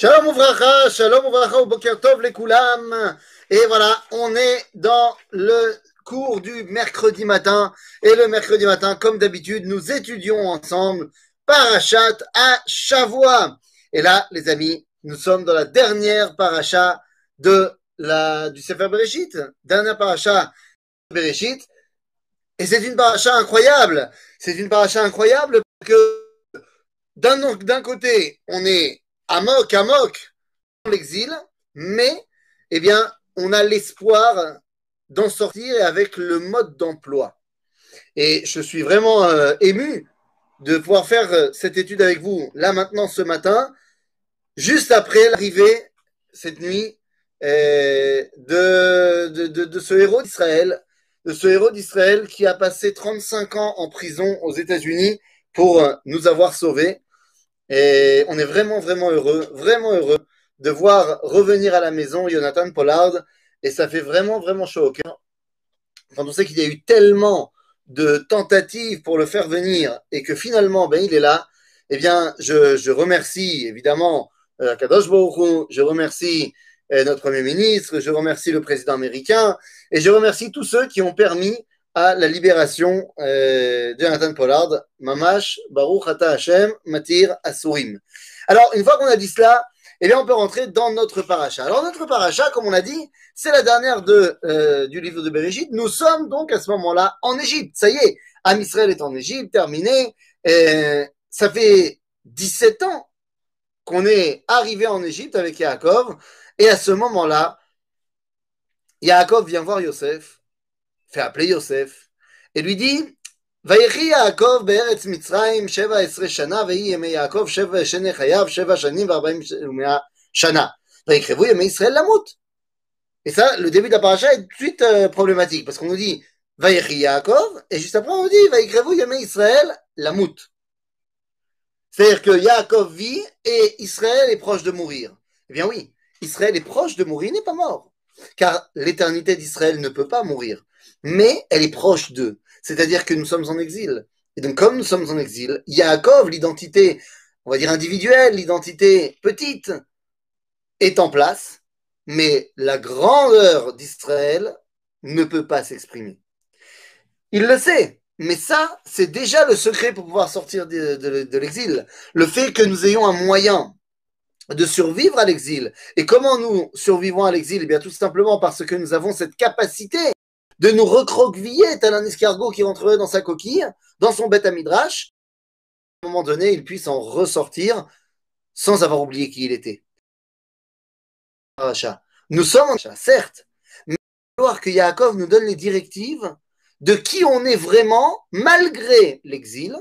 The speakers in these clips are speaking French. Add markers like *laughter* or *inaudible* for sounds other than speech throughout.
Shalom Ouvracha, Shalom Ouvracha, Boker Tov les Koulam. Et voilà, on est dans le cours du mercredi matin. Et le mercredi matin, comme d'habitude, nous étudions ensemble Parachat à Chavois. Et là, les amis, nous sommes dans la dernière paracha de la, du Sefer Bereshit. Dernière paracha de Bereshit. Et c'est une paracha incroyable. C'est une paracha incroyable parce que d'un côté, on est amok, amok l'exil, mais eh bien, on a l'espoir d'en sortir avec le mode d'emploi. Et je suis vraiment euh, ému de pouvoir faire euh, cette étude avec vous là maintenant ce matin, juste après l'arrivée cette nuit euh, de, ce héros d'Israël, de ce héros d'Israël qui a passé 35 ans en prison aux États-Unis pour nous avoir sauvés. Et on est vraiment, vraiment heureux, vraiment heureux de voir revenir à la maison Jonathan Pollard. Et ça fait vraiment, vraiment chaud au cœur. Quand on sait qu'il y a eu tellement de tentatives pour le faire venir et que finalement, ben, il est là, eh bien, je, je remercie évidemment euh, Kadosh je remercie euh, notre Premier ministre, je remercie le président américain et je remercie tous ceux qui ont permis à la libération euh, de Jonathan Pollard, Mamash, Baruch Ata Hashem, Matir Asurim. Alors, une fois qu'on a dit cela, eh bien, on peut rentrer dans notre paracha. Alors, notre paracha, comme on a dit, c'est la dernière de, euh, du livre de Bereshit. Nous sommes donc à ce moment-là en Égypte. Ça y est, Am Israël est en Égypte, terminé. Et ça fait 17 ans qu'on est arrivé en Égypte avec Yaakov. Et à ce moment-là, Yaakov vient voir Yosef fait appeler Yosef et lui dit Vayechi Yaakov Be'eretz Mitzrayim Sheva Esre Shana Vehi Yemei Yaakov Sheva Shene Chayav Sheva Shanim Varbaim Shana Vayekrevu Yemei Israël Lamout Et ça, le début de la paracha est tout de suite euh, problématique parce qu'on nous dit Vayechi Yaakov et juste après on nous dit Vayekrevu Yemei Israël Lamout c'est-à-dire que Yaakov vit et Israël est proche de mourir. Eh bien oui, Israël est proche de mourir, il n'est pas mort. Car l'éternité d'Israël ne peut pas mourir mais elle est proche d'eux. C'est-à-dire que nous sommes en exil. Et donc, comme nous sommes en exil, Yaakov, l'identité, on va dire individuelle, l'identité petite, est en place, mais la grandeur d'Israël ne peut pas s'exprimer. Il le sait, mais ça, c'est déjà le secret pour pouvoir sortir de, de, l'exil. Le fait que nous ayons un moyen de survivre à l'exil. Et comment nous survivons à l'exil? Eh bien, tout simplement parce que nous avons cette capacité de nous recroqueviller tel un escargot qui rentrerait dans sa coquille, dans son bête à midrash, à un moment donné, il puisse en ressortir sans avoir oublié qui il était. Nous sommes en certes, mais il falloir que Yaakov nous donne les directives de qui on est vraiment malgré l'exil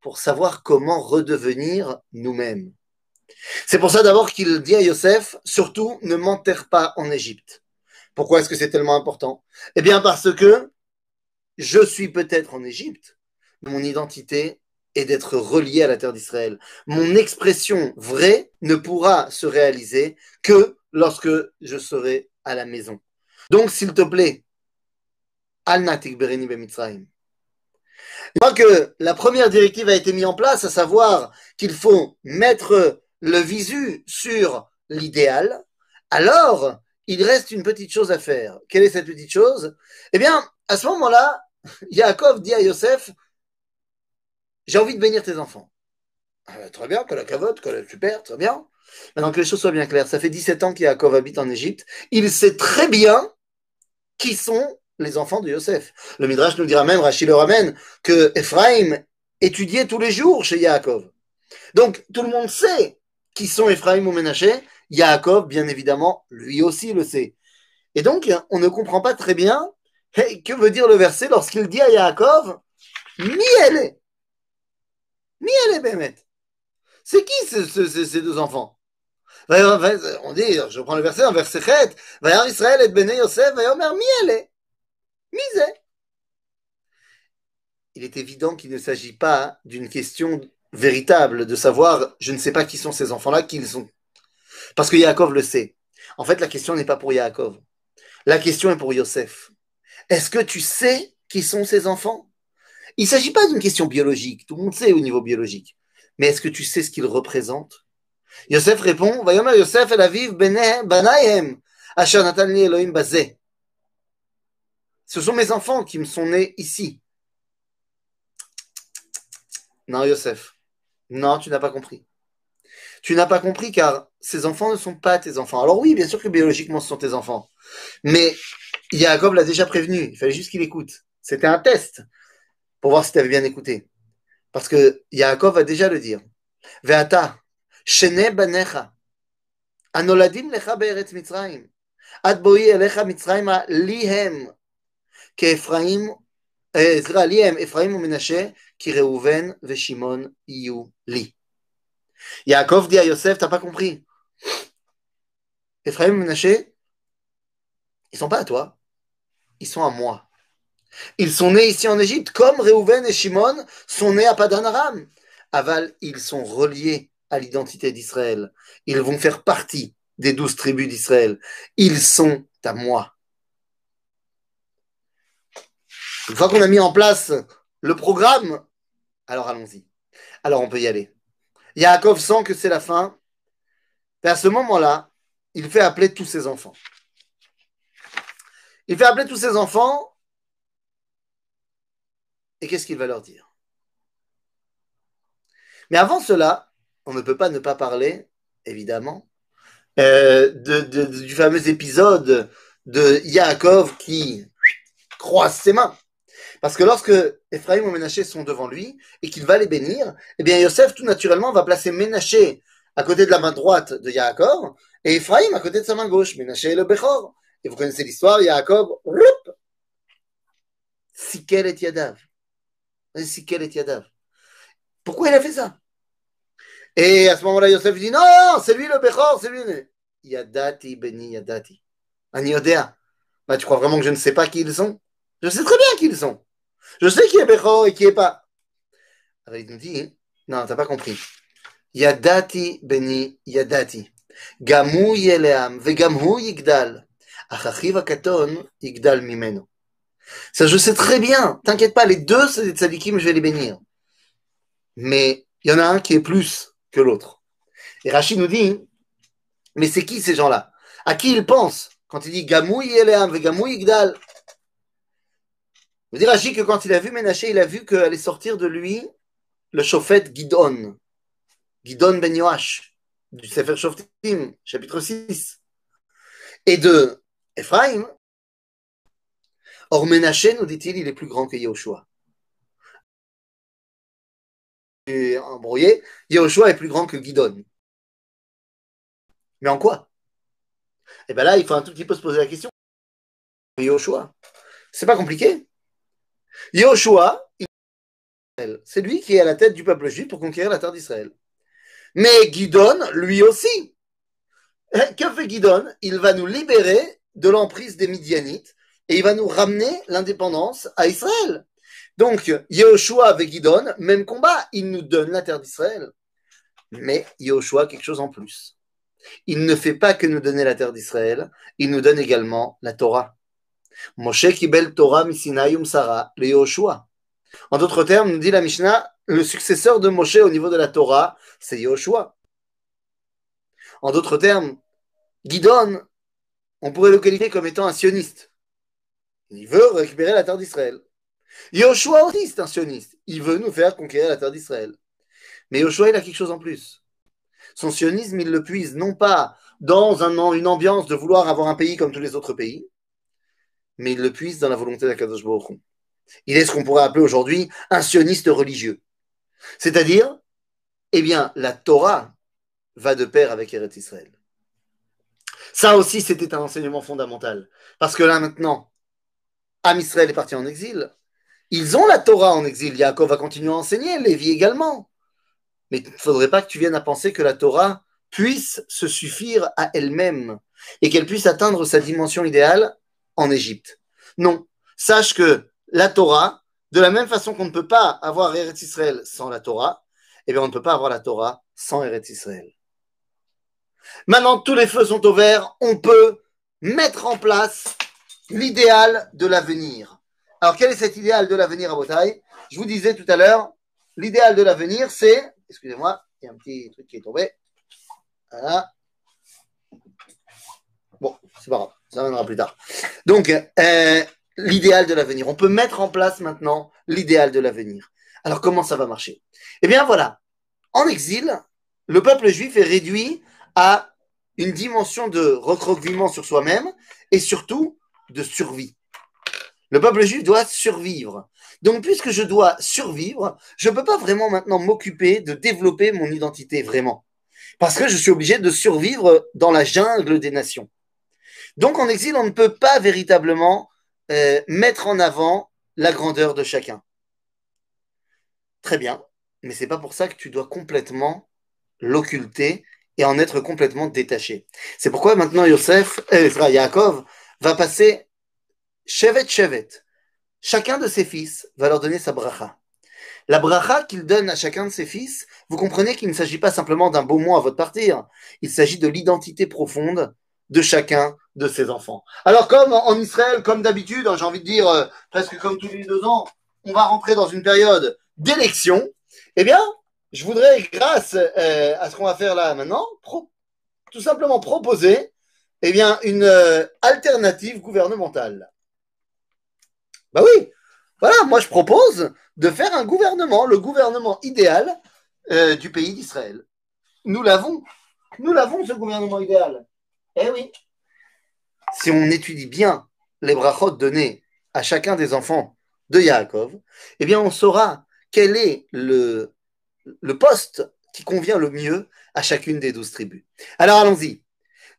pour savoir comment redevenir nous-mêmes. C'est pour ça d'abord qu'il dit à Yosef, surtout ne m'enterre pas en Égypte. Pourquoi est-ce que c'est tellement important? Eh bien parce que je suis peut-être en Égypte, mon identité est d'être relié à la terre d'Israël. Mon expression vraie ne pourra se réaliser que lorsque je serai à la maison. Donc, s'il te plaît, al natik bereni bemitzrayim. Une fois que la première directive a été mise en place, à savoir qu'il faut mettre le visu sur l'idéal, alors il reste une petite chose à faire. Quelle est cette petite chose? Eh bien, à ce moment-là, *laughs* Yaakov dit à Yosef, j'ai envie de bénir tes enfants. Ah, très bien, que la cavote, que la super, très bien. Maintenant que les choses soient bien claires, ça fait 17 ans qu'Yaakov habite en Égypte. Il sait très bien qui sont les enfants de Yosef. Le Midrash nous dira même, Rachid le ramène, que Ephraim étudiait tous les jours chez Yaakov. Donc, tout le monde sait qui sont Ephraim ou Ménaché, Yaakov, bien évidemment, lui aussi le sait. Et donc, on ne comprend pas très bien que veut dire le verset lorsqu'il dit à Yaakov, Miele. Miele Bémet. C'est qui ces deux enfants? On dit, je prends le verset, un verset 7, Vayar Israël et Bene Yosef, Vayomer. Il est évident qu'il ne s'agit pas d'une question véritable de savoir, je ne sais pas qui sont ces enfants-là, qui sont parce que Yaakov le sait. En fait, la question n'est pas pour Yaakov. La question est pour Yosef. Est-ce que tu sais qui sont ces enfants? Il ne s'agit pas d'une question biologique. Tout le monde sait au niveau biologique. Mais est-ce que tu sais ce qu'ils représentent Yosef répond, Vayomer Yosef el aviv banayhem, asher natan li Elohim bazeh. Ce sont mes enfants qui me sont nés ici. Non, Yosef. Non, tu n'as pas compris. Tu n'as pas compris car ces enfants ne sont pas tes enfants. Alors oui, bien sûr que biologiquement ce sont tes enfants. Mais Jacob l'a déjà prévenu. Il fallait juste qu'il écoute. C'était un test pour voir si tu avais bien écouté. Parce que Yaakov va déjà le dire. Ve'ata, shene banecha, anoladim lecha be'eretz mitzrayim, ad boi elecha mitzrayim lihem, ke Ephraim, eh, Ezra lihem, Ephraim ou Menashe, ki Reuven ve'Shimon iyu li. Yaakov dit à Yosef, t'as pas compris. Ephraim et Menaché, ils sont pas à toi, ils sont à moi. Ils sont nés ici en Égypte, comme Réhouven et Shimon sont nés à Padan Aram. Aval, ils sont reliés à l'identité d'Israël. Ils vont faire partie des douze tribus d'Israël. Ils sont à moi. Une fois qu'on a mis en place le programme, alors allons-y. Alors on peut y aller. Yaakov sent que c'est la fin. Et à ce moment-là, il fait appeler tous ses enfants. Il fait appeler tous ses enfants. Et qu'est-ce qu'il va leur dire? Mais avant cela, on ne peut pas ne pas parler, évidemment, euh, du fameux épisode de Yaakov qui croise ses mains. Parce que lorsque Ephraim et Ménaché sont devant lui et qu'il va les bénir, eh bien Yosef tout naturellement va placer Ménaché à côté de la main droite de Yaakov et Ephraim à côté de sa main gauche. Ménaché est le Bechor. Et vous connaissez l'histoire, Yaakov, Sikel et Yadav. Sikel et Yadav. Pourquoi il a fait ça? Et à ce moment-là, Yosef dit non, c'est lui le Bechor, c'est lui. Yadati, Beni Yadati. Aniodea. Bah, tu crois vraiment que je ne sais pas qui ils sont? Je sais très bien qui ils sont. Je sais qui est Bechor et qui est pas. Alors il nous dit, non, t'as pas compris. Yadati beni yadati. Gamu yeleam vegamu yigdal. Achachiv akaton yigdal mimeno. Ça, je sais très bien. T'inquiète pas, les deux, c'est des tzadikim, je vais les bénir. Mais il y en a un qui est plus que l'autre. Et Rachid nous dit, mais c'est qui ces gens-là? À qui il pense quand il dit Gamou yeleam vegamu yigdal vous dire Rachid que quand il a vu Ménaché, il a vu qu'allait sortir de lui le chauffette Gidon, Gidon Ben Yoash, du Sefer Shoftim, chapitre 6. Et de Ephraim, or Ménaché, nous dit-il, il est plus grand que Yehoshua. Et embrouillé, Yehoshua est plus grand que Gidon. Mais en quoi? Et eh bien là, il faut un tout petit peu se poser la question. Yehoshua. C'est pas compliqué. Yoshua, c'est lui qui est à la tête du peuple juif pour conquérir la terre d'Israël. Mais Guidon, lui aussi. Eh, que fait Guidon? Il va nous libérer de l'emprise des Midianites et il va nous ramener l'indépendance à Israël. Donc, Yoshua avec Guidon, même combat, il nous donne la terre d'Israël. Mais Yoshua, quelque chose en plus. Il ne fait pas que nous donner la terre d'Israël, il nous donne également la Torah. Moshe kibel Torah misinayum Sarah, le Yoshua. En d'autres termes, nous dit la Mishnah, le successeur de Moshe au niveau de la Torah, c'est Yoshua. En d'autres termes, Gidon, on pourrait le qualifier comme étant un sioniste. Il veut récupérer la terre d'Israël. Yoshua aussi, c'est un sioniste. Il veut nous faire conquérir la terre d'Israël. Mais Yoshua, il a quelque chose en plus. Son sionisme, il le puise non pas dans un, une ambiance de vouloir avoir un pays comme tous les autres pays, mais il le puise dans la volonté d'Akadosh Baruch Il est ce qu'on pourrait appeler aujourd'hui un sioniste religieux. C'est-à-dire, eh bien, la Torah va de pair avec Eretz Israël. Ça aussi, c'était un enseignement fondamental. Parce que là, maintenant, Am Israël est parti en exil. Ils ont la Torah en exil. Yaakov va continuer à enseigner, Lévi également. Mais il ne faudrait pas que tu viennes à penser que la Torah puisse se suffire à elle-même et qu'elle puisse atteindre sa dimension idéale en Égypte. Non. Sache que la Torah, de la même façon qu'on ne peut pas avoir Eretz Israël sans la Torah, eh bien, on ne peut pas avoir la Torah sans Eretz Israël. Maintenant, tous les feux sont au vert, on peut mettre en place l'idéal de l'avenir. Alors, quel est cet idéal de l'avenir à Botaï Je vous disais tout à l'heure, l'idéal de l'avenir, c'est, excusez-moi, il y a un petit truc qui est tombé. Voilà. Bon, c'est pas grave, ça viendra plus tard. Donc, euh, l'idéal de l'avenir. On peut mettre en place maintenant l'idéal de l'avenir. Alors, comment ça va marcher? Eh bien, voilà. En exil, le peuple juif est réduit à une dimension de recroquevillement sur soi-même et surtout de survie. Le peuple juif doit survivre. Donc, puisque je dois survivre, je ne peux pas vraiment maintenant m'occuper de développer mon identité vraiment. Parce que je suis obligé de survivre dans la jungle des nations. Donc, en exil, on ne peut pas véritablement euh, mettre en avant la grandeur de chacun. Très bien, mais c'est pas pour ça que tu dois complètement l'occulter et en être complètement détaché. C'est pourquoi maintenant Yosef, euh, Yaakov va passer chevet chevet. Chacun de ses fils va leur donner sa bracha. La bracha qu'il donne à chacun de ses fils, vous comprenez qu'il ne s'agit pas simplement d'un beau mot à votre partir, il s'agit de l'identité profonde de chacun de ses enfants. Alors comme en Israël, comme d'habitude, hein, j'ai envie de dire euh, presque comme tous les deux ans, on va rentrer dans une période d'élection, eh bien, je voudrais, grâce euh, à ce qu'on va faire là maintenant, tout simplement proposer eh bien, une euh, alternative gouvernementale. Bah oui, voilà, moi je propose de faire un gouvernement, le gouvernement idéal du pays d'Israël. Nous l'avons, nous l'avons ce gouvernement idéal. Eh oui Si on étudie bien les brachot donnés à chacun des enfants de Yaakov, eh bien on saura quel est le, le poste qui convient le mieux à chacune des douze tribus. Alors allons-y.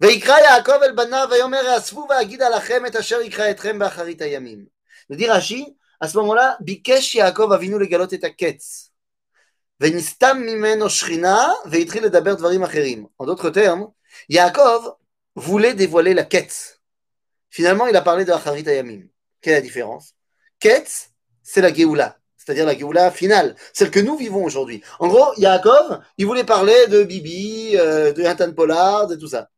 ויקרא יעקב אל בניו ויאמר אספו ואגיד עליכם את אשר יקרא אתכם באחרית הימים. nous dit Rashi, à ce moment-là, Bikesh Yaakov Avinu le galot et aketz. Venistam mimeno shrina veitril daber dvarim acherim. En d'autres termes, Yaakov voulait dévoiler la ketz. Finalement, il a parlé de Acharit. Quelle est la différence? Ketz, c'est la Géoula, c'est-à-dire la Géoula finale, celle que nous vivons aujourd'hui. En gros, Yaakov, il voulait parler de Bibi, euh, de Nathan Pollard, de tout ça.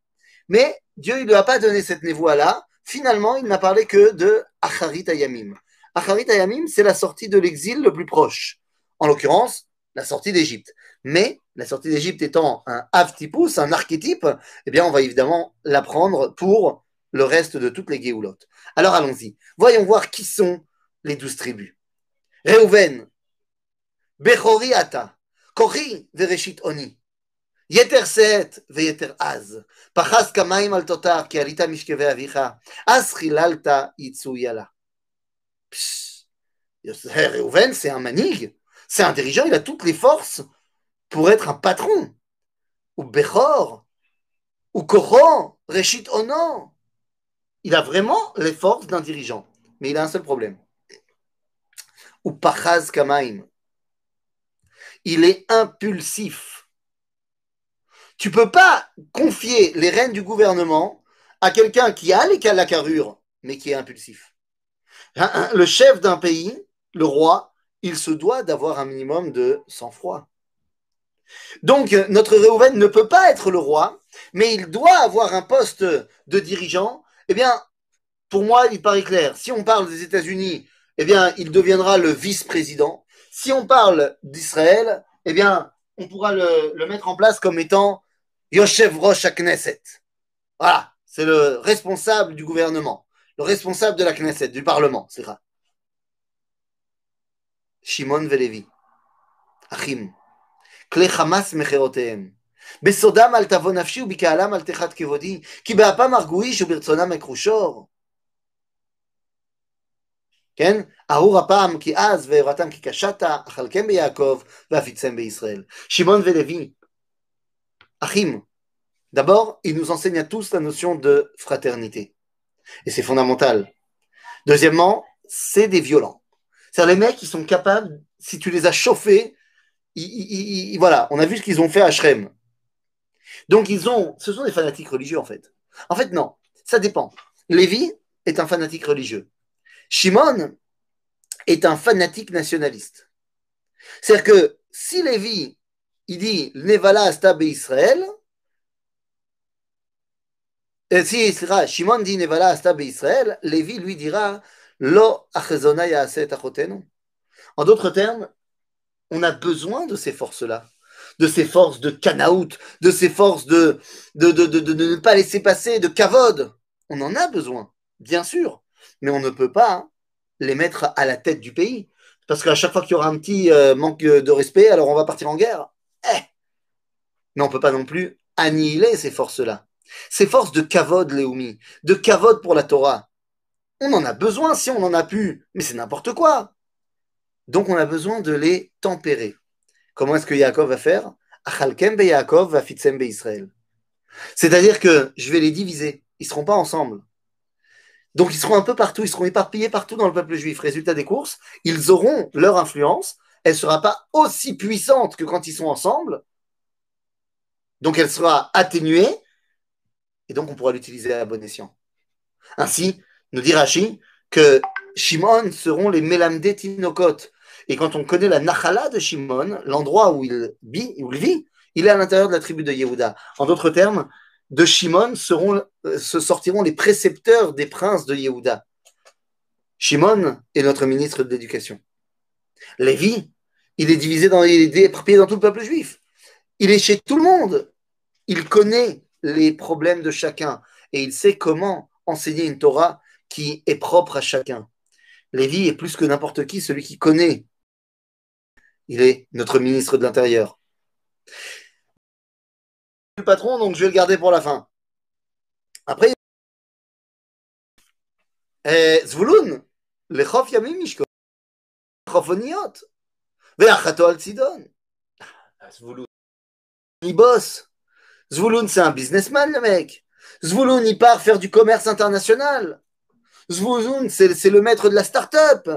Mais Dieu, il ne lui a pas donné cette névoie-là, finalement, il n'a parlé que de Acharit Ayamim. Acharit c'est la sortie de l'exil le plus proche. En l'occurrence, la sortie d'Égypte. Mais la sortie d'Égypte étant un avtipus, un archétype, eh bien, on va évidemment l'apprendre pour le reste de toutes les Géoulottes. Alors allons-y. Voyons voir qui sont les douze tribus. Reuven, Bechori Ata, Kori Vereshit Oni, Yeter Seet Veyeter Az, Pachas Kamaim al Totar, Kiarita Mishkeve Avicha, Az Chilalta Itsu Yala. Reuven, c'est un manig, c'est un dirigeant, il a toutes les forces pour être un patron. Ou Bechor, ou Koran, Reshit Onan. Il a vraiment les forces d'un dirigeant, mais il a un seul problème. Ou Pachaz Kamaim. Il est impulsif. Tu peux pas confier les rênes du gouvernement à quelqu'un qui a les la carrure, mais qui est impulsif. Le chef d'un pays, le roi, il se doit d'avoir un minimum de sang-froid. Donc, notre Réhouven ne peut pas être le roi, mais il doit avoir un poste de dirigeant. Eh bien, pour moi, il paraît clair. Si on parle des États-Unis, eh bien, il deviendra le vice-président. Si on parle d'Israël, eh bien, on pourra le, mettre en place comme étant Yoshev Rosh Knesset. Voilà, c'est le responsable du gouvernement, le responsable de la Knesset, du Parlement, c'est ça. Shimon Velevi, Achim, Kle Hamas בסודם אל תבוא נפשי ובקהלם אל תחת כבודי, כי באפם הרגועיש וברצונם אכחושור. כן? ארור הפעם כי אז והראתם כי קשתה, אכלכם ביעקב ואפיצם בישראל. שמעון ולוי, Achim, d'abord, il nous enseigne à tous la notion de fraternité. Et c'est fondamental. Deuxièmement, c'est des violents. C'est les mecs qui sont capables, si tu les as chauffés, voilà, on a vu ce qu'ils ont fait à Shrem. Donc ils ont, ce sont des fanatiques religieux en fait. En fait, non, ça dépend. Lévi est un fanatique religieux. Shimon est un fanatique nationaliste. C'est-à-dire que si Lévi il dit Nevala Asta Israël. Si Shimon dit Nevala Asta Israël, Lévi lui dira Lo. En d'autres termes, on a besoin de ces forces-là. De ces forces de Kanaout, de ces forces de, de, ne pas laisser passer, de Kavod. On en a besoin, bien sûr, mais on ne peut pas les mettre à la tête du pays. Parce qu'à chaque fois qu'il y aura un petit euh, manque de respect, alors on va partir en guerre. Eh Mais on ne peut pas non plus annihiler ces forces-là. Ces forces de Kavod, Léoumi, de Kavod pour la Torah. On en a besoin si on en a pu, mais c'est n'importe quoi. Donc on a besoin de les tempérer. Comment est-ce que Yaakov va faire? Achalkem be Yaakov va be Israël. C'est-à-dire que je vais les diviser. Ils seront pas ensemble. Donc ils seront un peu partout, ils seront éparpillés partout dans le peuple juif. Résultat des courses, ils auront leur influence. Elle ne sera pas aussi puissante que quand ils sont ensemble. Donc elle sera atténuée. Et donc on pourra l'utiliser à bon escient. Ainsi, nous dit Rashi que Shimon seront les Melamde Tinokot. Et quand on connaît la Nachala de Shimon, l'endroit où il vit, où il vit, il est à l'intérieur de la tribu de Yehuda. En d'autres termes, de Shimon seront, euh, se sortiront les précepteurs des princes de Yehuda. Shimon est notre ministre de l'Éducation. Lévi, il est divisé dans, il est dans tout le peuple juif. Il est chez tout le monde. Il connaît les problèmes de chacun et il sait comment enseigner une Torah qui est propre à chacun. Lévi est plus que n'importe qui celui qui connaît. Il est notre ministre de l'Intérieur. Le patron, donc je vais le garder pour la fin. Après, Zvouloun, les chof yamim mishko, chofoniot, ve'achato al tzidon. Zvouloun, il bosse. Zvouloun, c'est un businessman, le mec. Zvouloun, il part faire du commerce international. Zvouloun, c'est le maître de la start-up.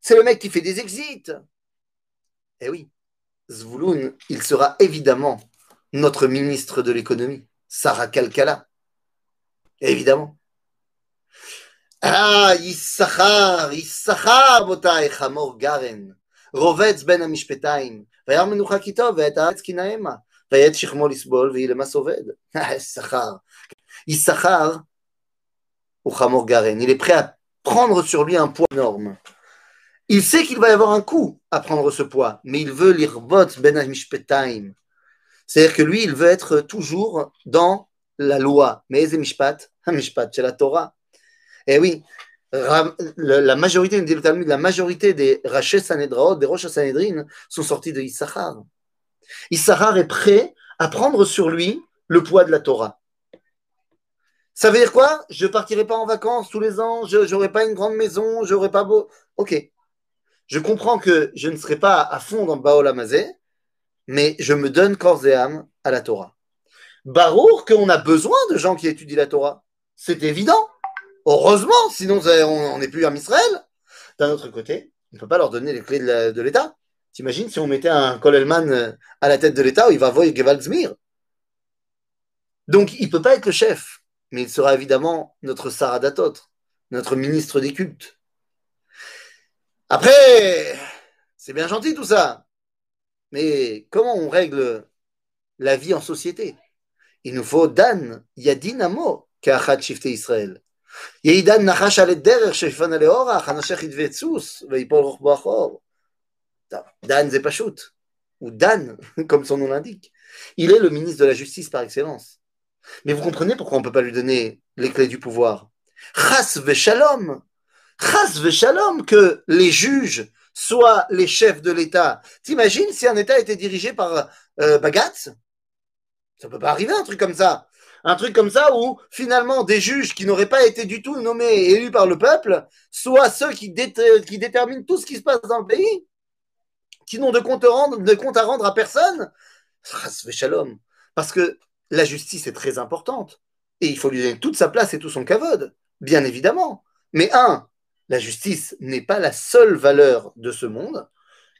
C'est le mec qui fait des exits. Eh oui, Zvouloun, il sera évidemment notre ministre de l'économie, Sarah Kalkala. Évidemment. Ah, Issachar, Issachar, botai, Chamor Garen, Rovetz ben המשפטיים, וירא מנוחה כיתו, ואת הארץ כי נאמה, ויעט שכמו לסבול, ויהי למס עובד. Issachar. Issachar, ou Chamor Garen, il est prêt à prendre sur lui un poids énorme. Il sait qu'il va y avoir un coup à prendre ce poids, mais il veut l'irbot ben mishpetaim. C'est-à-dire que lui, il veut être toujours dans la loi. Mais mishpat, mishpat, c'est la Torah. Et oui, la majorité, la majorité des Raché Sanedraot, des Rosh Sanedrin, sont sortis de Issachar. Issachar est prêt à prendre sur lui le poids de la Torah. Ça veut dire quoi? Je partirai pas en vacances tous les ans, je n'aurai pas une grande maison, je n'aurai pas beau. Ok, je comprends que je ne serai pas à fond dans Baola Mazé, mais je me donne corps et âme à la Torah. Barour qu'on a besoin de gens qui étudient la Torah. C'est évident. Heureusement, sinon on n'est plus en Israël. D'un autre côté, on ne peut pas leur donner les clés de l'État. T'imagines si on mettait un Kolelman euh, à la tête de l'État, il va voir Gewaldzmir. Donc il ne peut pas être le chef, mais il sera évidemment notre Saradatot, notre ministre des cultes. Après, c'est bien gentil tout ça. Mais comment on règle la vie en société? Il nous faut Dan, Yadin Amo, Ka'achat Shifte Israël. Anashech Idvetsus, Veipol Rochbo Achor. Dan Zepashut, ou Dan, *laughs* comme son nom l'indique. Il est le ministre de la Justice par excellence. Mais vous comprenez pourquoi on ne peut pas lui donner les clés du pouvoir? Chas Veshalom Chas Veshalom que les juges soient les chefs de l'État. T'imagines si un État était dirigé par euh, Bagatz? Ça peut pas arriver un truc comme ça. Un truc comme ça où finalement des juges qui n'auraient pas été du tout nommés et élus par le peuple soient ceux qui, qui déterminent tout ce qui se passe dans le pays, qui n'ont de compte, à rendre à personne. Chas Veshalom. Parce que la justice est très importante. Et il faut lui donner toute sa place et tout son cavode, bien évidemment. Mais un, la justice n'est pas la seule valeur de ce monde,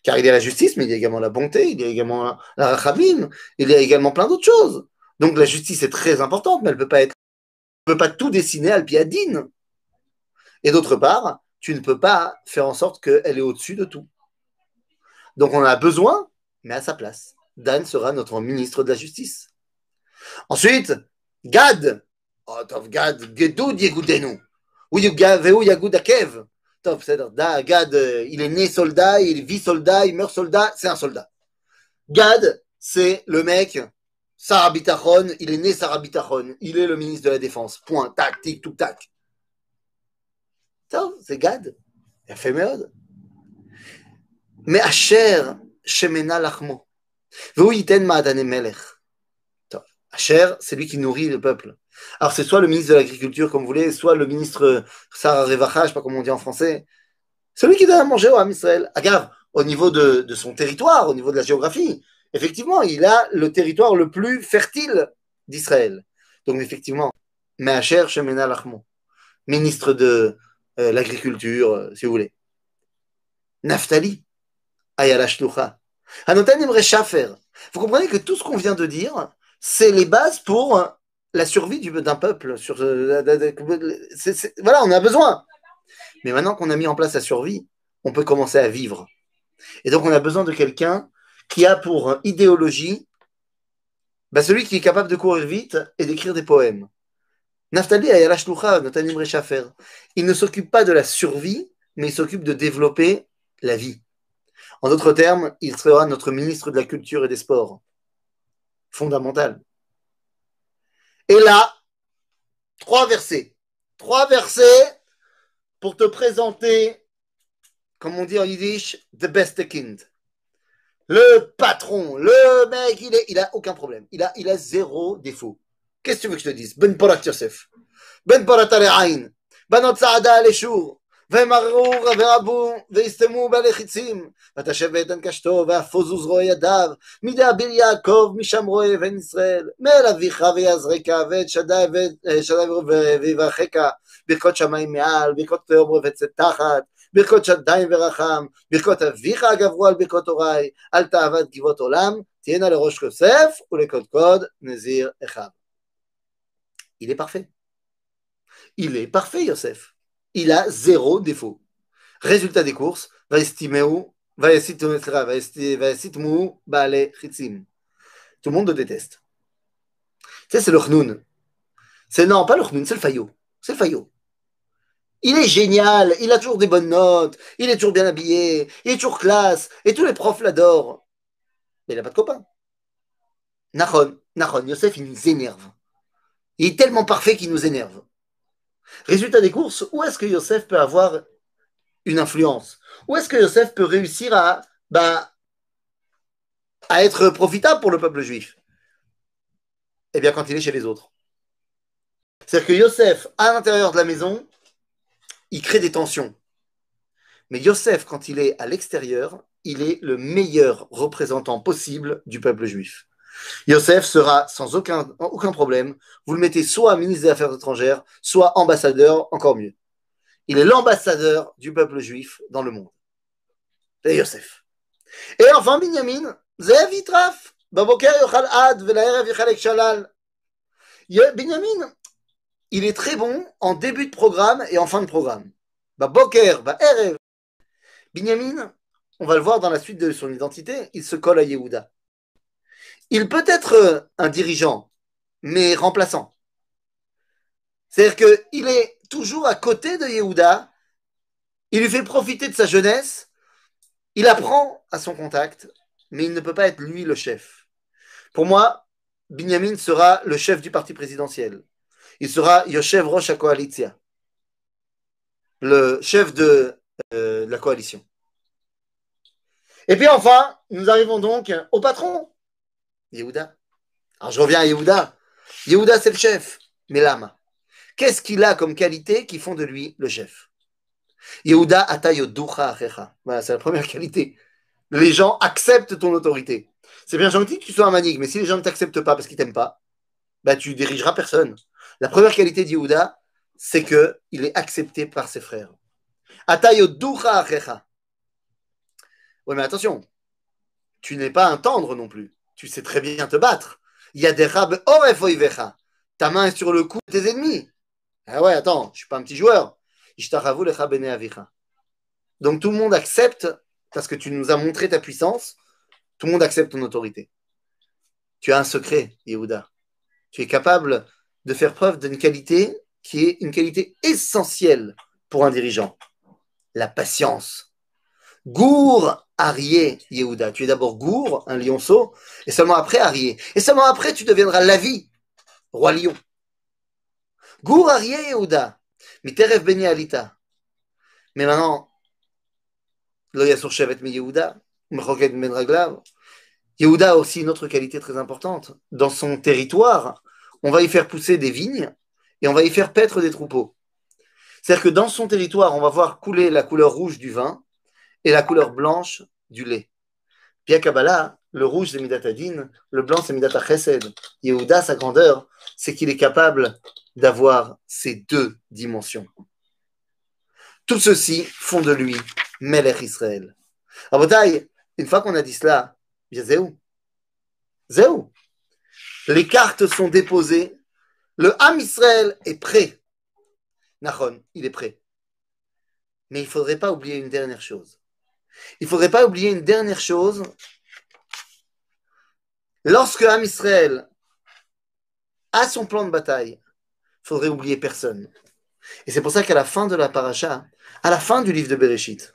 car il y a la justice, mais il y a également la bonté, il y a également la rachamim, il y a également plein d'autres choses. Donc la justice est très importante, mais elle ne peut pas être, peut pas tout dessiner à piadine. Et d'autre part, tu ne peux pas faire en sorte qu'elle est au-dessus de tout. Donc on a besoin, mais à sa place. Dan sera notre ministre de la justice. Ensuite, Gad, Gad, Gedou. והוא יגוד עקב. טוב, בסדר, גד, il est né soldat, il vit soldat, il meurt soldat, c'est un soldat. Gad, c'est le mec, Sarah Bitachon, il est né Sarah Bitachon, il est le ministre de la Défense. Point, tac, tic, tout, tac. C'est Gad. Il a fait merde. Mais Asher, Shemena Lachmo. V'oiten Ma'adane Melech. Asher, c'est lui qui nourrit le peuple. Alors, c'est soit le ministre de l'Agriculture, comme vous voulez, soit le ministre Sarah Revacha, je ne sais pas comment on dit en français. Celui qui donne à manger au Ham Israël. Agave, au niveau de, son territoire, au niveau de la géographie, effectivement, il a le territoire le plus fertile d'Israël. Donc, effectivement, Meacher Shemena Lachmo, ministre de euh, l'Agriculture, euh, si vous voulez. Naftali, Ayala Shlucha. Anotanim Rechafer. Vous comprenez que tout ce qu'on vient de dire, c'est les bases pour la survie d'un peuple. Euh, voilà, on a besoin. Mais maintenant qu'on a mis en place la survie, on peut commencer à vivre. Et donc, on a besoin de quelqu'un qui a pour idéologie bah, celui qui est capable de courir vite et d'écrire des poèmes. Naftali Il ne s'occupe pas de la survie, mais il s'occupe de développer la vie. En d'autres termes, il sera notre ministre de la Culture et des Sports. Fondamental. Et là, trois versets. Trois versets pour te présenter, comme on dit en yiddish, the best kind. Le patron, le mec, il, est, il a aucun problème. Il a, il a zéro défaut. Qu'est-ce que tu veux que je te dise? Ben Porat Yosef. Ben Are'ain. Ben Saada Aleshur. ומררו ורבו ויסתמו בלחיצים ותשב ואתן קשתו ואפוזו זרוע ידיו מידי אביר יעקב משם רואה אבן ישראל מאל אביך ויעזרקה ואת שדי ויברכך ברכות שמיים מעל ברכות תהום רובצת תחת ברכות שדיים ורחם ברכות אביך הגברו על ברכות הוריי אל תאבד גבעות עולם תהיינה לראש כוסף ולקודקוד נזיר אחיו Il est parfait. Il est parfait. Il a zéro défaut. Résultat des courses, Tout le monde le déteste. Ça, c'est le chnoun. C'est non, pas le chnoun, c'est le faillot. C'est le faillot. Il est génial, il a toujours des bonnes notes, il est toujours bien habillé, il est toujours classe, et tous les profs l'adorent. Mais il n'a pas de copain. Nahon, Nahon, Yosef, il nous énerve. Il est tellement parfait qu'il nous énerve. Résultat des courses, où est-ce que Yosef peut avoir une influence? Où est-ce que Yosef peut réussir à, à être profitable pour le peuple juif? Eh bien, quand il est chez les autres. C'est-à-dire que Yosef, à l'intérieur de la maison, il crée des tensions. Mais Yosef, quand il est à l'extérieur, il est le meilleur représentant possible du peuple juif. Yosef sera sans aucun, problème. Vous le mettez soit ministre des Affaires étrangères, soit ambassadeur, encore mieux. Il est l'ambassadeur du peuple juif dans le monde. C'est Yosef. Et enfin, Binyamin, Zevitraf. Binyamin, il est très bon en début de programme et en fin de programme. Binyamin, on va le voir dans la suite de son identité, il se colle à Yehuda. Il peut être euh, un dirigeant, mais remplaçant. C'est-à-dire qu'il est toujours à côté de Yehuda, il lui fait profiter de sa jeunesse, il apprend à son contact, mais il ne peut pas être lui le chef. Pour moi, Binyamin sera le chef du parti présidentiel. Il sera Yoshev Rosh Koalitia, le chef euh, de la coalition. Et puis enfin, nous arrivons donc au patron, Yehuda. Alors je reviens à Yehuda. Yehuda, c'est le chef. Mais l'âme, qu'est-ce qu'il a comme qualité qui font de lui le chef? Yehuda atayoducha achecha. Voilà, c'est la première *laughs* qualité. Les gens acceptent ton autorité. C'est bien gentil que tu sois un manig, mais si les gens ne t'acceptent pas parce qu'ils t'aiment pas, bah tu dirigeras personne. La première qualité de c'est que il est accepté par ses frères. Atayoducha achecha. Oui, mais attention, tu n'es pas un tendre non plus tu sais très bien te battre. Il y a des rabes Ta main est sur le cou de tes ennemis. Ah ouais, attends, je suis pas un petit joueur. Donc tout le monde accepte, parce que tu nous as montré ta puissance, tout le monde accepte ton autorité. Tu as un secret, Yehuda. Tu es capable de faire preuve d'une qualité qui est une qualité essentielle pour un dirigeant. La patience. Gour Arié Yehuda. Tu es d'abord Gour, un lionceau, et seulement après Arié. Et seulement après, tu deviendras Lavi, roi lion. Gour Arié Yehuda. Miterev Beni Alita. Mais maintenant, Lo Shevet mi Yehuda. Ben. Yehuda a aussi une autre qualité très importante. Dans son territoire, on va y faire pousser des vignes et on va y faire paître des troupeaux. C'est-à-dire que dans son territoire, on va voir couler la couleur rouge du vin et la couleur blanche du lait. Puis Kabbalah, le rouge c'est Midat Adin, le blanc c'est Midat Chesed. Yehuda, sa grandeur, c'est qu'il est capable d'avoir ces deux dimensions. Tout ceci font de lui Melech Israël. Abotai, une fois qu'on a dit cela, bien Zéou. Zéou. Les cartes sont déposées. Le Ham Israël est prêt. Nahon, il est prêt. Mais il ne faudrait pas oublier une dernière chose. Il ne faudrait pas oublier une dernière chose. Lorsque Ham Israël a son plan de bataille, il faudrait oublier personne. Et c'est pour ça qu'à la fin de la paracha, à la fin du livre de Bereshit,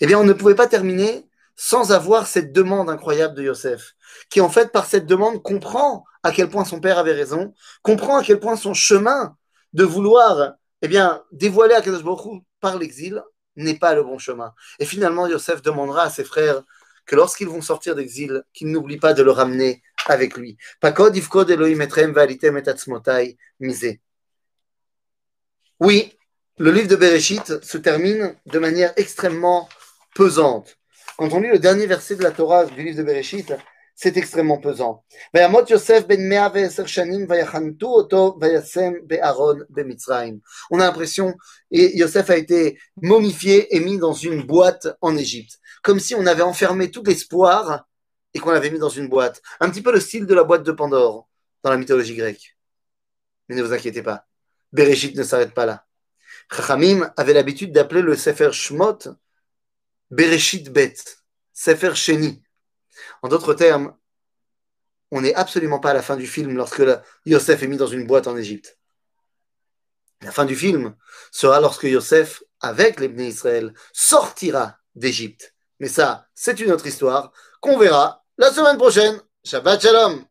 eh bien, on ne pouvait pas terminer sans avoir cette demande incroyable de Yosef, qui en fait, par cette demande, comprend à quel point son père avait raison, comprend à quel point son chemin de vouloir eh bien, dévoiler à Kadosh Baruch par l'exil n'est pas le bon chemin. Et finalement, Yosef demandera à ses frères que lorsqu'ils vont sortir d'exil, qu'ils n'oublient pas de le ramener avec lui. Oui, le livre de Bereshit se termine de manière extrêmement pesante. Quand on lit le dernier verset de la Torah du livre de Bereshit, c'est extrêmement pesant. Ben On a l'impression, et Yosef a été momifié et mis dans une boîte en Égypte, comme si on avait enfermé tout l'espoir et qu'on l'avait mis dans une boîte. Un petit peu le style de la boîte de Pandore dans la mythologie grecque. Mais ne vous inquiétez pas, Bereshit ne s'arrête pas là. Chachamim avait l'habitude d'appeler le Sefer Shmot Bereshit Bet, Sefer Sheni. En d'autres termes, on n'est absolument pas à la fin du film lorsque Yosef est mis dans une boîte en Égypte. La fin du film sera lorsque Yosef, avec les Israël, sortira d'Égypte. Mais ça, c'est une autre histoire qu'on verra la semaine prochaine. Shabbat Shalom